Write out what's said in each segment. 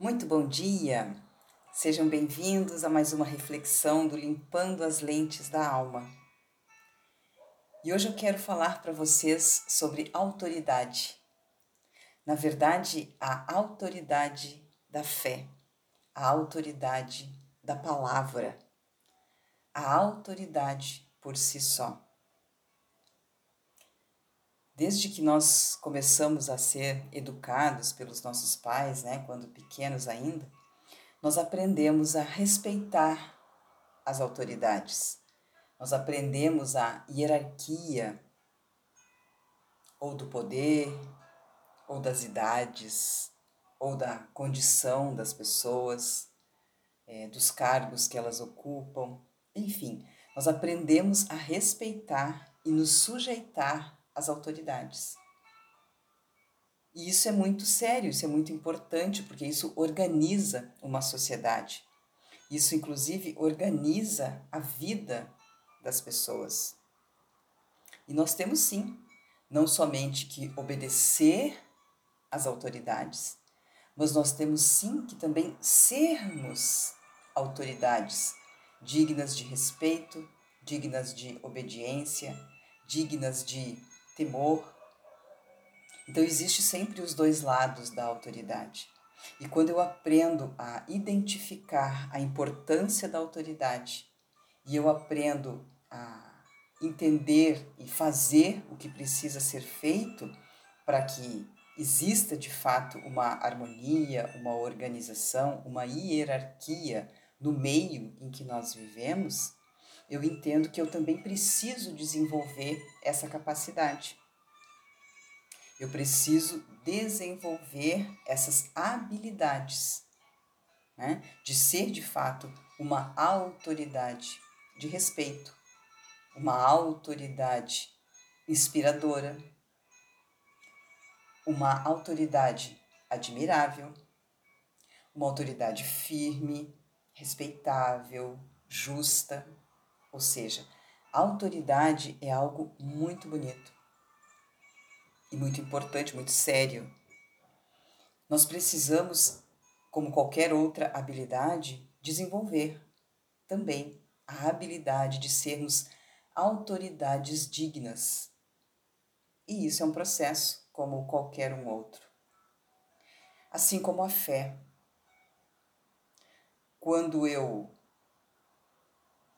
Muito bom dia! Sejam bem-vindos a mais uma reflexão do Limpando as Lentes da Alma. E hoje eu quero falar para vocês sobre autoridade. Na verdade, a autoridade da fé, a autoridade da palavra, a autoridade por si só. Desde que nós começamos a ser educados pelos nossos pais, né, quando pequenos ainda, nós aprendemos a respeitar as autoridades. Nós aprendemos a hierarquia ou do poder, ou das idades, ou da condição das pessoas, é, dos cargos que elas ocupam, enfim, nós aprendemos a respeitar e nos sujeitar as autoridades. E isso é muito sério, isso é muito importante, porque isso organiza uma sociedade. Isso, inclusive, organiza a vida das pessoas. E nós temos sim, não somente que obedecer às autoridades, mas nós temos sim que também sermos autoridades dignas de respeito, dignas de obediência, dignas de temor. Então existe sempre os dois lados da autoridade. E quando eu aprendo a identificar a importância da autoridade e eu aprendo a entender e fazer o que precisa ser feito para que exista de fato uma harmonia, uma organização, uma hierarquia no meio em que nós vivemos, eu entendo que eu também preciso desenvolver essa capacidade. Eu preciso desenvolver essas habilidades né, de ser de fato uma autoridade de respeito, uma autoridade inspiradora, uma autoridade admirável, uma autoridade firme, respeitável, justa. Ou seja, autoridade é algo muito bonito e muito importante, muito sério. Nós precisamos, como qualquer outra habilidade, desenvolver também a habilidade de sermos autoridades dignas. E isso é um processo como qualquer um outro. Assim como a fé. Quando eu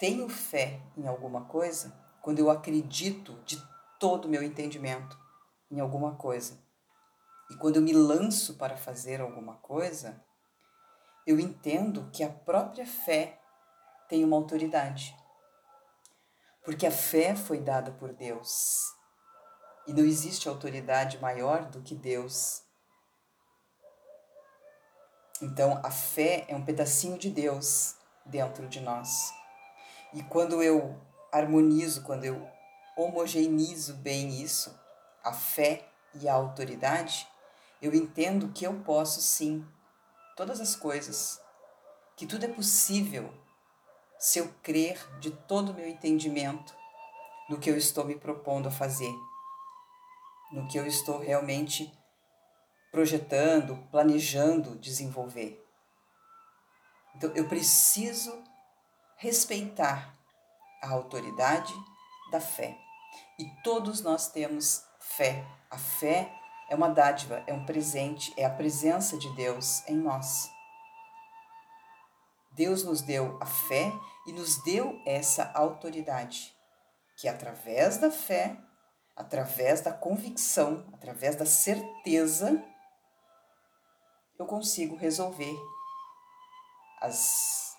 tenho fé em alguma coisa, quando eu acredito de todo o meu entendimento em alguma coisa, e quando eu me lanço para fazer alguma coisa, eu entendo que a própria fé tem uma autoridade. Porque a fé foi dada por Deus. E não existe autoridade maior do que Deus. Então, a fé é um pedacinho de Deus dentro de nós. E quando eu harmonizo, quando eu homogeneizo bem isso, a fé e a autoridade, eu entendo que eu posso sim todas as coisas, que tudo é possível se eu crer de todo o meu entendimento no que eu estou me propondo a fazer, no que eu estou realmente projetando, planejando desenvolver. Então eu preciso respeitar a autoridade da fé. E todos nós temos fé. A fé é uma dádiva, é um presente, é a presença de Deus em nós. Deus nos deu a fé e nos deu essa autoridade, que através da fé, através da convicção, através da certeza, eu consigo resolver as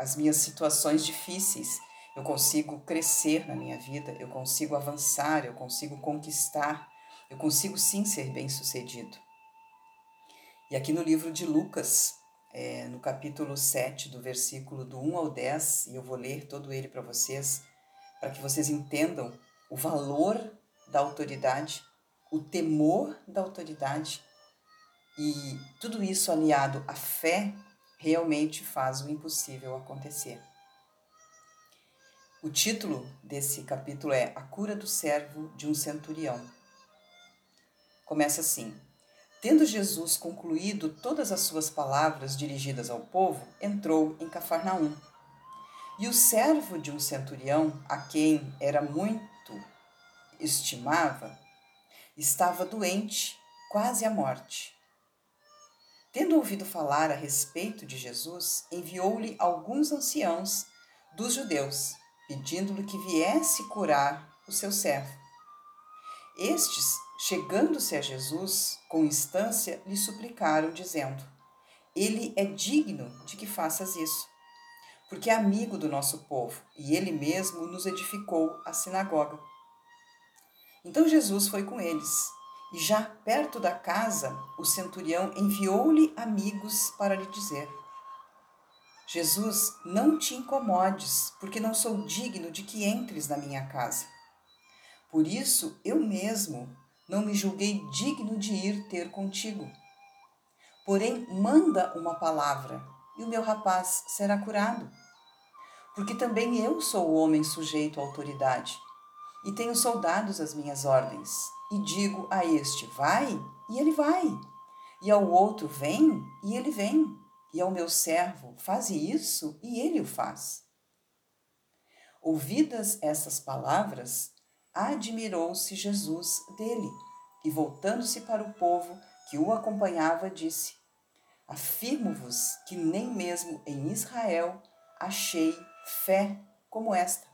as minhas situações difíceis. Eu consigo crescer na minha vida, eu consigo avançar, eu consigo conquistar, eu consigo sim ser bem-sucedido. E aqui no livro de Lucas, é, no capítulo 7, do versículo do 1 ao 10, e eu vou ler todo ele para vocês, para que vocês entendam o valor da autoridade, o temor da autoridade e tudo isso aliado à fé realmente faz o impossível acontecer. O título desse capítulo é A Cura do Servo de um Centurião. Começa assim: Tendo Jesus concluído todas as suas palavras dirigidas ao povo, entrou em Cafarnaum. E o servo de um centurião, a quem era muito estimava, estava doente, quase à morte. Tendo ouvido falar a respeito de Jesus, enviou-lhe alguns anciãos dos judeus, pedindo-lhe que viesse curar o seu servo. Estes Chegando-se a Jesus, com instância, lhe suplicaram, dizendo: Ele é digno de que faças isso, porque é amigo do nosso povo e ele mesmo nos edificou a sinagoga. Então Jesus foi com eles, e já perto da casa, o centurião enviou-lhe amigos para lhe dizer: Jesus, não te incomodes, porque não sou digno de que entres na minha casa. Por isso, eu mesmo não me julguei digno de ir ter contigo. Porém, manda uma palavra, e o meu rapaz será curado. Porque também eu sou homem sujeito à autoridade, e tenho soldados às minhas ordens, e digo a este: vai, e ele vai, e ao outro: vem, e ele vem, e ao meu servo: faze isso, e ele o faz. Ouvidas essas palavras, admirou-se Jesus dele e, voltando-se para o povo que o acompanhava, disse: Afirmo-vos que nem mesmo em Israel achei fé como esta.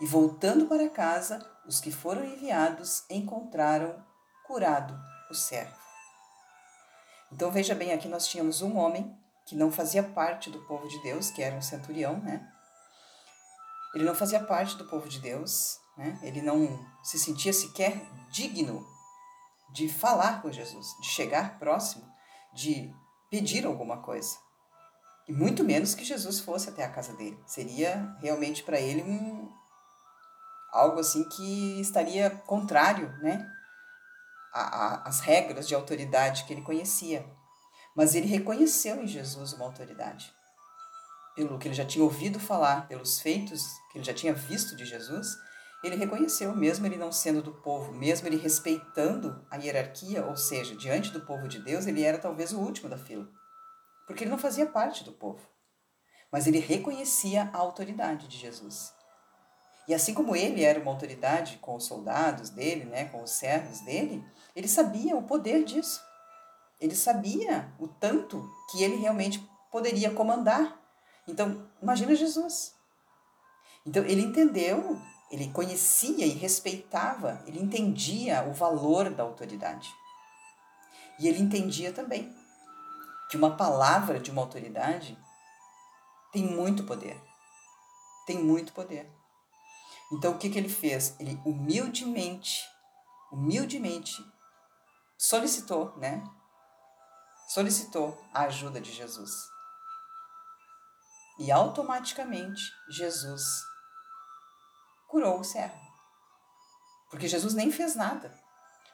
E voltando para casa, os que foram enviados encontraram curado o servo. Então veja bem, aqui nós tínhamos um homem que não fazia parte do povo de Deus, que era um centurião, né? Ele não fazia parte do povo de Deus, né? Ele não se sentia sequer digno de falar com Jesus, de chegar próximo, de pedir alguma coisa. E muito menos que Jesus fosse até a casa dele. Seria realmente para ele um algo assim que estaria contrário, né, às regras de autoridade que ele conhecia. Mas ele reconheceu em Jesus uma autoridade. Pelo que ele já tinha ouvido falar, pelos feitos que ele já tinha visto de Jesus, ele reconheceu, mesmo ele não sendo do povo, mesmo ele respeitando a hierarquia, ou seja, diante do povo de Deus, ele era talvez o último da fila, porque ele não fazia parte do povo. Mas ele reconhecia a autoridade de Jesus. E assim como ele era uma autoridade com os soldados dele, né, com os servos dele, ele sabia o poder disso. Ele sabia o tanto que ele realmente poderia comandar. Então, imagina Jesus. Então, ele entendeu ele conhecia e respeitava, ele entendia o valor da autoridade. E ele entendia também que uma palavra de uma autoridade tem muito poder. Tem muito poder. Então o que, que ele fez? Ele humildemente, humildemente solicitou, né? Solicitou a ajuda de Jesus. E automaticamente Jesus curou o servo. Porque Jesus nem fez nada,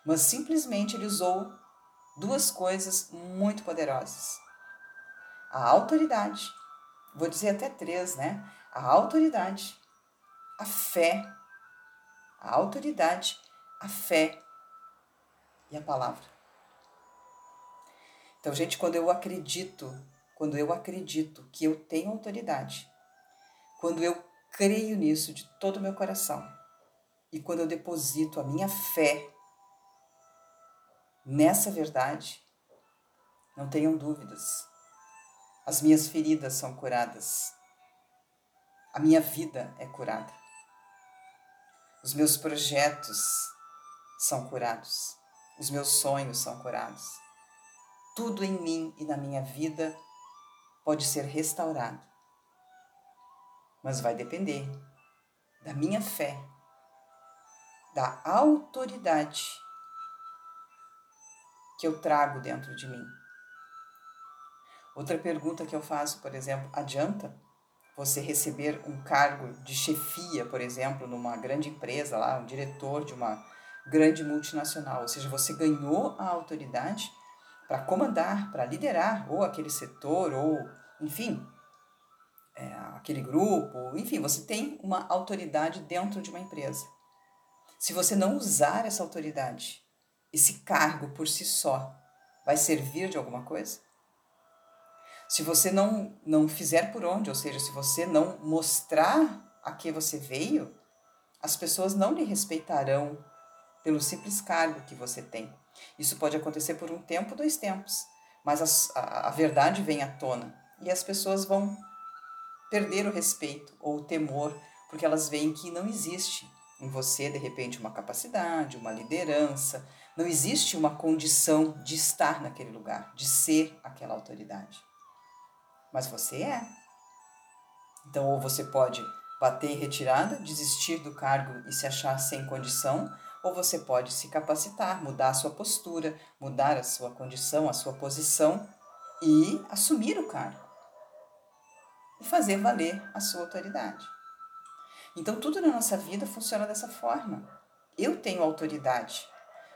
mas simplesmente ele usou duas coisas muito poderosas: a autoridade, vou dizer até três, né? A autoridade, a fé, a autoridade, a fé e a palavra. Então, gente, quando eu acredito, quando eu acredito que eu tenho autoridade, quando eu creio nisso de todo o meu coração. E quando eu deposito a minha fé nessa verdade, não tenham dúvidas. As minhas feridas são curadas. A minha vida é curada. Os meus projetos são curados. Os meus sonhos são curados. Tudo em mim e na minha vida pode ser restaurado mas vai depender da minha fé, da autoridade que eu trago dentro de mim. Outra pergunta que eu faço, por exemplo, adianta você receber um cargo de chefia, por exemplo, numa grande empresa lá, um diretor de uma grande multinacional, ou seja, você ganhou a autoridade para comandar, para liderar ou aquele setor ou, enfim, é, aquele grupo, enfim, você tem uma autoridade dentro de uma empresa. Se você não usar essa autoridade esse cargo por si só vai servir de alguma coisa? Se você não, não fizer por onde, ou seja, se você não mostrar a que você veio, as pessoas não lhe respeitarão pelo simples cargo que você tem. Isso pode acontecer por um tempo, dois tempos, mas a, a, a verdade vem à tona e as pessoas vão perder o respeito ou o temor, porque elas veem que não existe em você, de repente, uma capacidade, uma liderança, não existe uma condição de estar naquele lugar, de ser aquela autoridade. Mas você é. Então, ou você pode bater em retirada, desistir do cargo e se achar sem condição, ou você pode se capacitar, mudar a sua postura, mudar a sua condição, a sua posição e assumir o cargo e fazer valer a sua autoridade. Então, tudo na nossa vida funciona dessa forma. Eu tenho autoridade,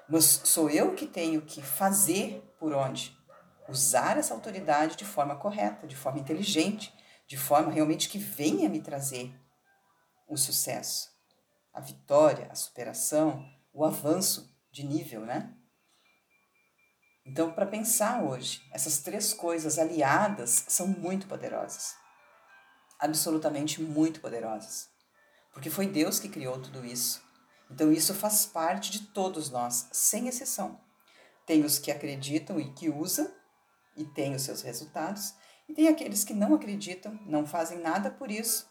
mas sou eu que tenho que fazer por onde? Usar essa autoridade de forma correta, de forma inteligente, de forma realmente que venha me trazer o sucesso, a vitória, a superação, o avanço de nível, né? Então, para pensar hoje, essas três coisas aliadas são muito poderosas. Absolutamente muito poderosas. Porque foi Deus que criou tudo isso. Então, isso faz parte de todos nós, sem exceção. Tem os que acreditam e que usam, e têm os seus resultados, e tem aqueles que não acreditam, não fazem nada por isso,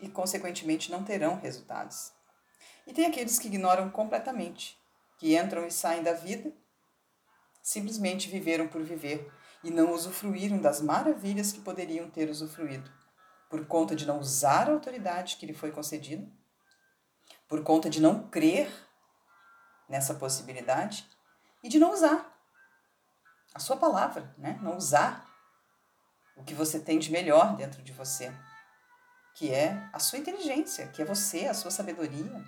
e, consequentemente, não terão resultados. E tem aqueles que ignoram completamente, que entram e saem da vida, simplesmente viveram por viver e não usufruíram das maravilhas que poderiam ter usufruído, por conta de não usar a autoridade que lhe foi concedida, por conta de não crer nessa possibilidade e de não usar a sua palavra, né? não usar o que você tem de melhor dentro de você, que é a sua inteligência, que é você, a sua sabedoria,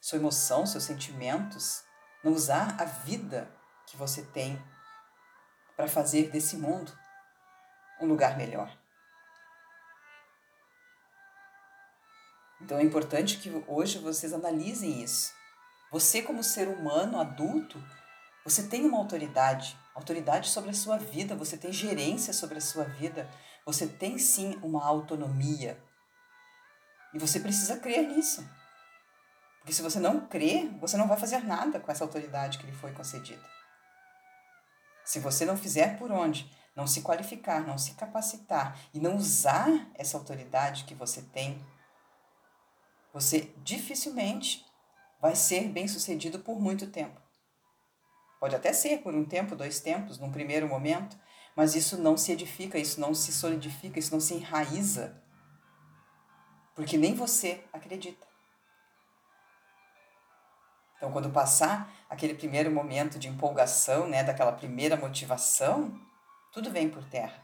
sua emoção, seus sentimentos, não usar a vida que você tem para fazer desse mundo um lugar melhor. Então é importante que hoje vocês analisem isso. Você, como ser humano adulto, você tem uma autoridade, autoridade sobre a sua vida, você tem gerência sobre a sua vida, você tem sim uma autonomia. E você precisa crer nisso. Porque se você não crê, você não vai fazer nada com essa autoridade que lhe foi concedida. Se você não fizer por onde, não se qualificar, não se capacitar e não usar essa autoridade que você tem, você dificilmente vai ser bem sucedido por muito tempo. Pode até ser por um tempo, dois tempos, num primeiro momento, mas isso não se edifica, isso não se solidifica, isso não se enraiza. Porque nem você acredita. Então, quando passar aquele primeiro momento de empolgação, né, daquela primeira motivação, tudo vem por terra.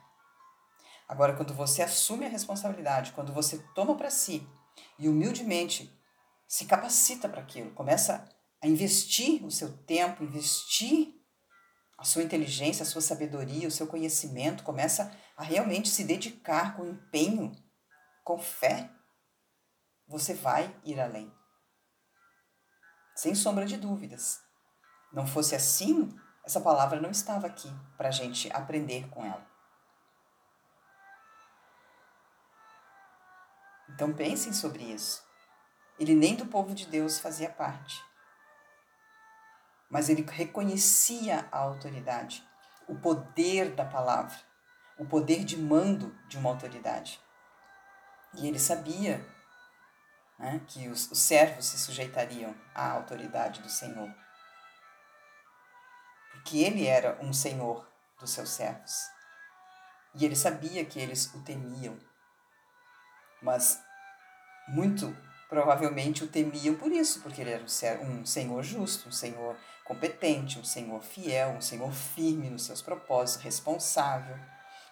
Agora, quando você assume a responsabilidade, quando você toma para si e humildemente se capacita para aquilo, começa a investir o seu tempo, investir a sua inteligência, a sua sabedoria, o seu conhecimento, começa a realmente se dedicar com empenho, com fé, você vai ir além sem sombra de dúvidas. Não fosse assim, essa palavra não estava aqui para a gente aprender com ela. Então pensem sobre isso. Ele nem do povo de Deus fazia parte. Mas ele reconhecia a autoridade, o poder da palavra, o poder de mando de uma autoridade. E ele sabia né, que os, os servos se sujeitariam à autoridade do Senhor. Porque ele era um senhor dos seus servos. E ele sabia que eles o temiam. Mas muito provavelmente o temiam por isso, porque ele era um senhor justo, um senhor competente, um senhor fiel, um senhor firme nos seus propósitos, responsável.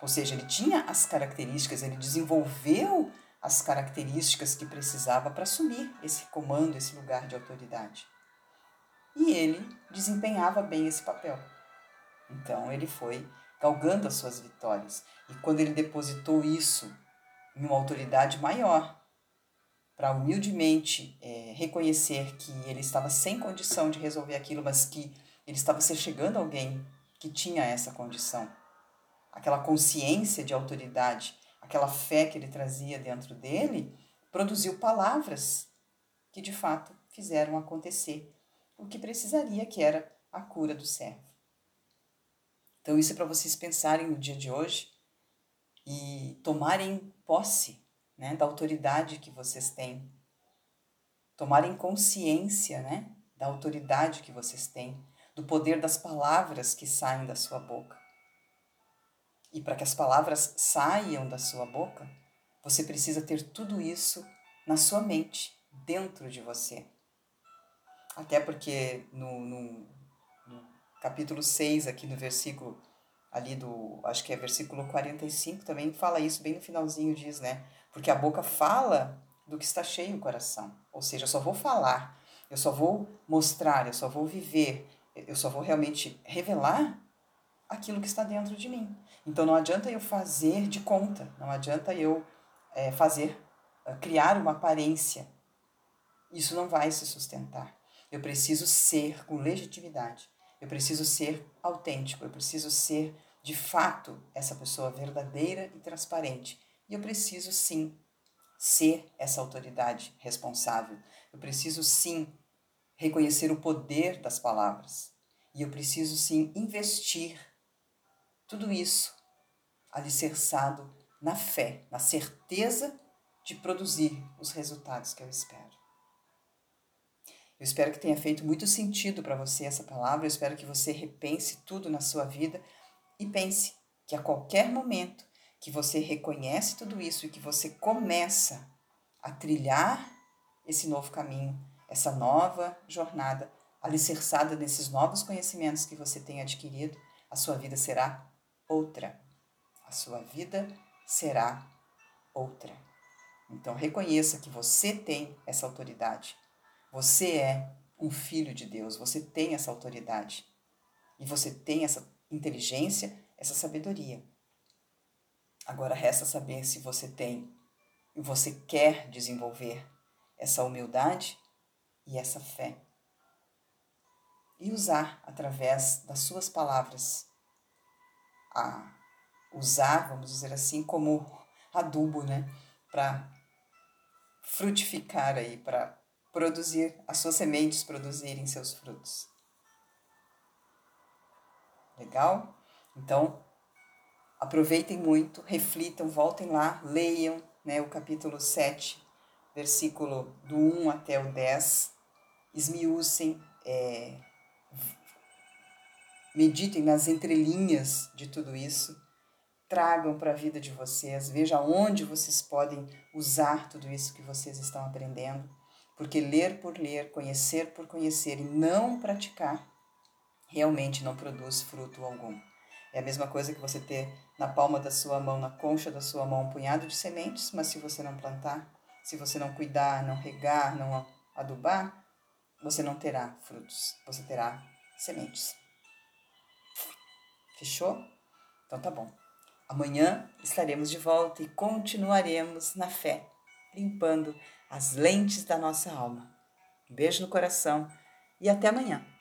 Ou seja, ele tinha as características, ele desenvolveu as características que precisava para assumir esse comando, esse lugar de autoridade. E ele desempenhava bem esse papel. Então ele foi galgando as suas vitórias. E quando ele depositou isso em uma autoridade maior, para humildemente é, reconhecer que ele estava sem condição de resolver aquilo, mas que ele estava se chegando a alguém que tinha essa condição. Aquela consciência de autoridade, aquela fé que ele trazia dentro dele, produziu palavras que de fato fizeram acontecer o que precisaria, que era a cura do servo. Então, isso é para vocês pensarem no dia de hoje e tomarem posse né, da autoridade que vocês têm, tomarem consciência né, da autoridade que vocês têm, do poder das palavras que saem da sua boca. E para que as palavras saiam da sua boca, você precisa ter tudo isso na sua mente, dentro de você. Até porque no, no, no capítulo 6, aqui no versículo ali do, acho que é versículo 45, também fala isso, bem no finalzinho diz, né? Porque a boca fala do que está cheio o coração. Ou seja, eu só vou falar, eu só vou mostrar, eu só vou viver, eu só vou realmente revelar aquilo que está dentro de mim. Então não adianta eu fazer de conta, não adianta eu é, fazer, eh, criar uma aparência. Isso não vai se sustentar. Eu preciso ser com legitimidade. Eu preciso ser autêntico. Eu preciso ser, de fato, essa pessoa verdadeira e transparente. E eu preciso, sim, ser essa autoridade responsável. Eu preciso, sim, reconhecer o poder das palavras. E eu preciso, sim, investir tudo isso alicerçado na fé, na certeza de produzir os resultados que eu espero. Eu espero que tenha feito muito sentido para você essa palavra. Eu espero que você repense tudo na sua vida e pense que a qualquer momento que você reconhece tudo isso e que você começa a trilhar esse novo caminho, essa nova jornada, alicerçada nesses novos conhecimentos que você tem adquirido, a sua vida será outra. A sua vida será outra. Então reconheça que você tem essa autoridade você é um filho de Deus, você tem essa autoridade. E você tem essa inteligência, essa sabedoria. Agora resta saber se você tem e você quer desenvolver essa humildade e essa fé. E usar através das suas palavras a usar, vamos dizer assim, como adubo, né, para frutificar aí, para produzir, as suas sementes produzirem seus frutos. Legal? Então, aproveitem muito, reflitam, voltem lá, leiam né, o capítulo 7, versículo do 1 até o 10, esmiucem, é, meditem nas entrelinhas de tudo isso, tragam para a vida de vocês, vejam onde vocês podem usar tudo isso que vocês estão aprendendo. Porque ler por ler, conhecer por conhecer e não praticar realmente não produz fruto algum. É a mesma coisa que você ter na palma da sua mão, na concha da sua mão, um punhado de sementes, mas se você não plantar, se você não cuidar, não regar, não adubar, você não terá frutos, você terá sementes. Fechou? Então tá bom. Amanhã estaremos de volta e continuaremos na fé, limpando as lentes da nossa alma. Um beijo no coração e até amanhã.